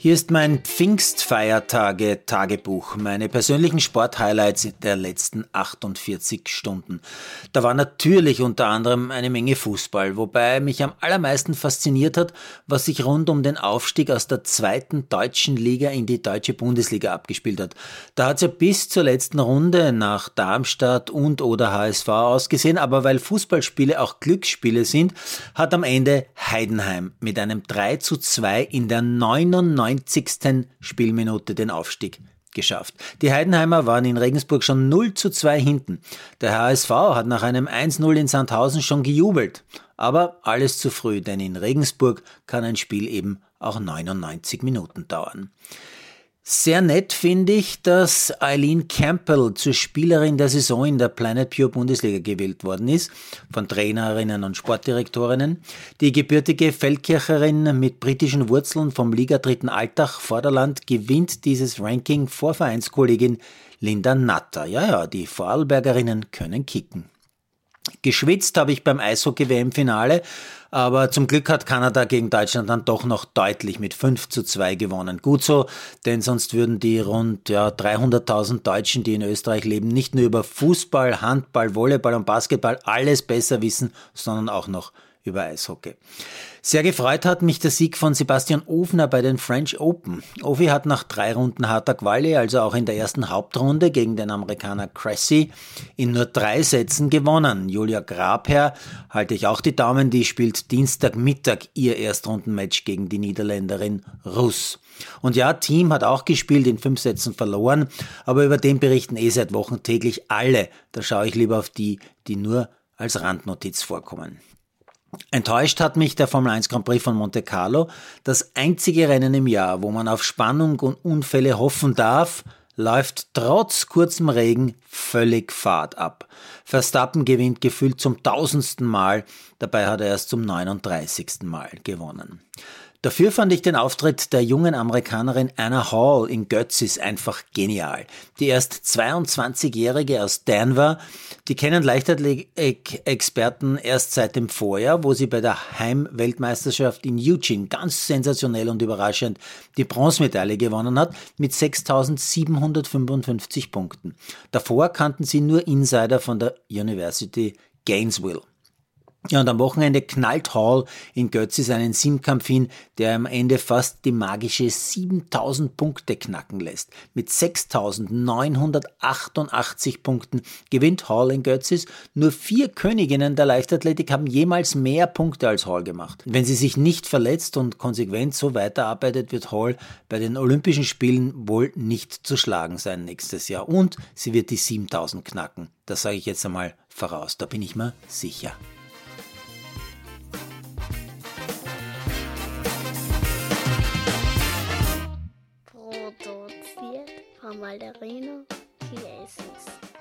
Hier ist mein Pfingstfeiertage-Tagebuch, meine persönlichen Sporthighlights der letzten 48 Stunden. Da war natürlich unter anderem eine Menge Fußball, wobei mich am allermeisten fasziniert hat, was sich rund um den Aufstieg aus der zweiten deutschen Liga in die deutsche Bundesliga abgespielt hat. Da hat es ja bis zur letzten Runde nach Darmstadt und oder HSV ausgesehen, aber weil Fußballspiele auch Glücksspiele sind, hat am Ende Heidenheim mit einem 3 zu 2 in der 99 90. Spielminute den Aufstieg geschafft. Die Heidenheimer waren in Regensburg schon 0 zu 2 hinten. Der HSV hat nach einem 1-0 in Sandhausen schon gejubelt. Aber alles zu früh, denn in Regensburg kann ein Spiel eben auch 99 Minuten dauern. Sehr nett finde ich, dass Eileen Campbell zur Spielerin der Saison in der Planet Pure Bundesliga gewählt worden ist, von Trainerinnen und Sportdirektorinnen. Die gebürtige Feldkircherin mit britischen Wurzeln vom Liga dritten Altach Vorderland gewinnt dieses Ranking vor Vereinskollegin Linda Natter. Ja, ja, die Vorarlbergerinnen können kicken. Geschwitzt habe ich beim Eishockey-WM-Finale, aber zum Glück hat Kanada gegen Deutschland dann doch noch deutlich mit 5 zu 2 gewonnen. Gut so, denn sonst würden die rund ja, 300.000 Deutschen, die in Österreich leben, nicht nur über Fußball, Handball, Volleyball und Basketball alles besser wissen, sondern auch noch über Eishockey. Sehr gefreut hat mich der Sieg von Sebastian Ofner bei den French Open. Ofi hat nach drei Runden harter Quali, also auch in der ersten Hauptrunde gegen den Amerikaner Cressy, in nur drei Sätzen gewonnen. Julia Grabherr halte ich auch die Daumen, die spielt Dienstagmittag ihr Erstrundenmatch gegen die Niederländerin Russ. Und ja, Team hat auch gespielt, in fünf Sätzen verloren, aber über den berichten eh seit Wochen täglich alle. Da schaue ich lieber auf die, die nur als Randnotiz vorkommen. Enttäuscht hat mich der Formel 1 Grand Prix von Monte Carlo, das einzige Rennen im Jahr, wo man auf Spannung und Unfälle hoffen darf, läuft trotz kurzem Regen völlig Fahrt ab. Verstappen gewinnt gefühlt zum tausendsten Mal, dabei hat er erst zum 39. Mal gewonnen. Dafür fand ich den Auftritt der jungen Amerikanerin Anna Hall in Götzis einfach genial. Die erst 22-Jährige aus Denver, die kennen Leichtathletik-Experten erst seit dem Vorjahr, wo sie bei der Heimweltmeisterschaft in Eugene ganz sensationell und überraschend die Bronzemedaille gewonnen hat mit 6.755 Punkten. Davor kannten sie nur Insider von der University Gainesville. Ja, und am Wochenende knallt Hall in Götzi seinen Simkampf hin, der am Ende fast die magische 7000 Punkte knacken lässt. Mit 6988 Punkten gewinnt Hall in Götzis. Nur vier Königinnen der Leichtathletik haben jemals mehr Punkte als Hall gemacht. Wenn sie sich nicht verletzt und konsequent so weiterarbeitet, wird Hall bei den Olympischen Spielen wohl nicht zu schlagen sein nächstes Jahr. Und sie wird die 7000 knacken. Das sage ich jetzt einmal voraus. Da bin ich mir sicher. Malderino Jesus.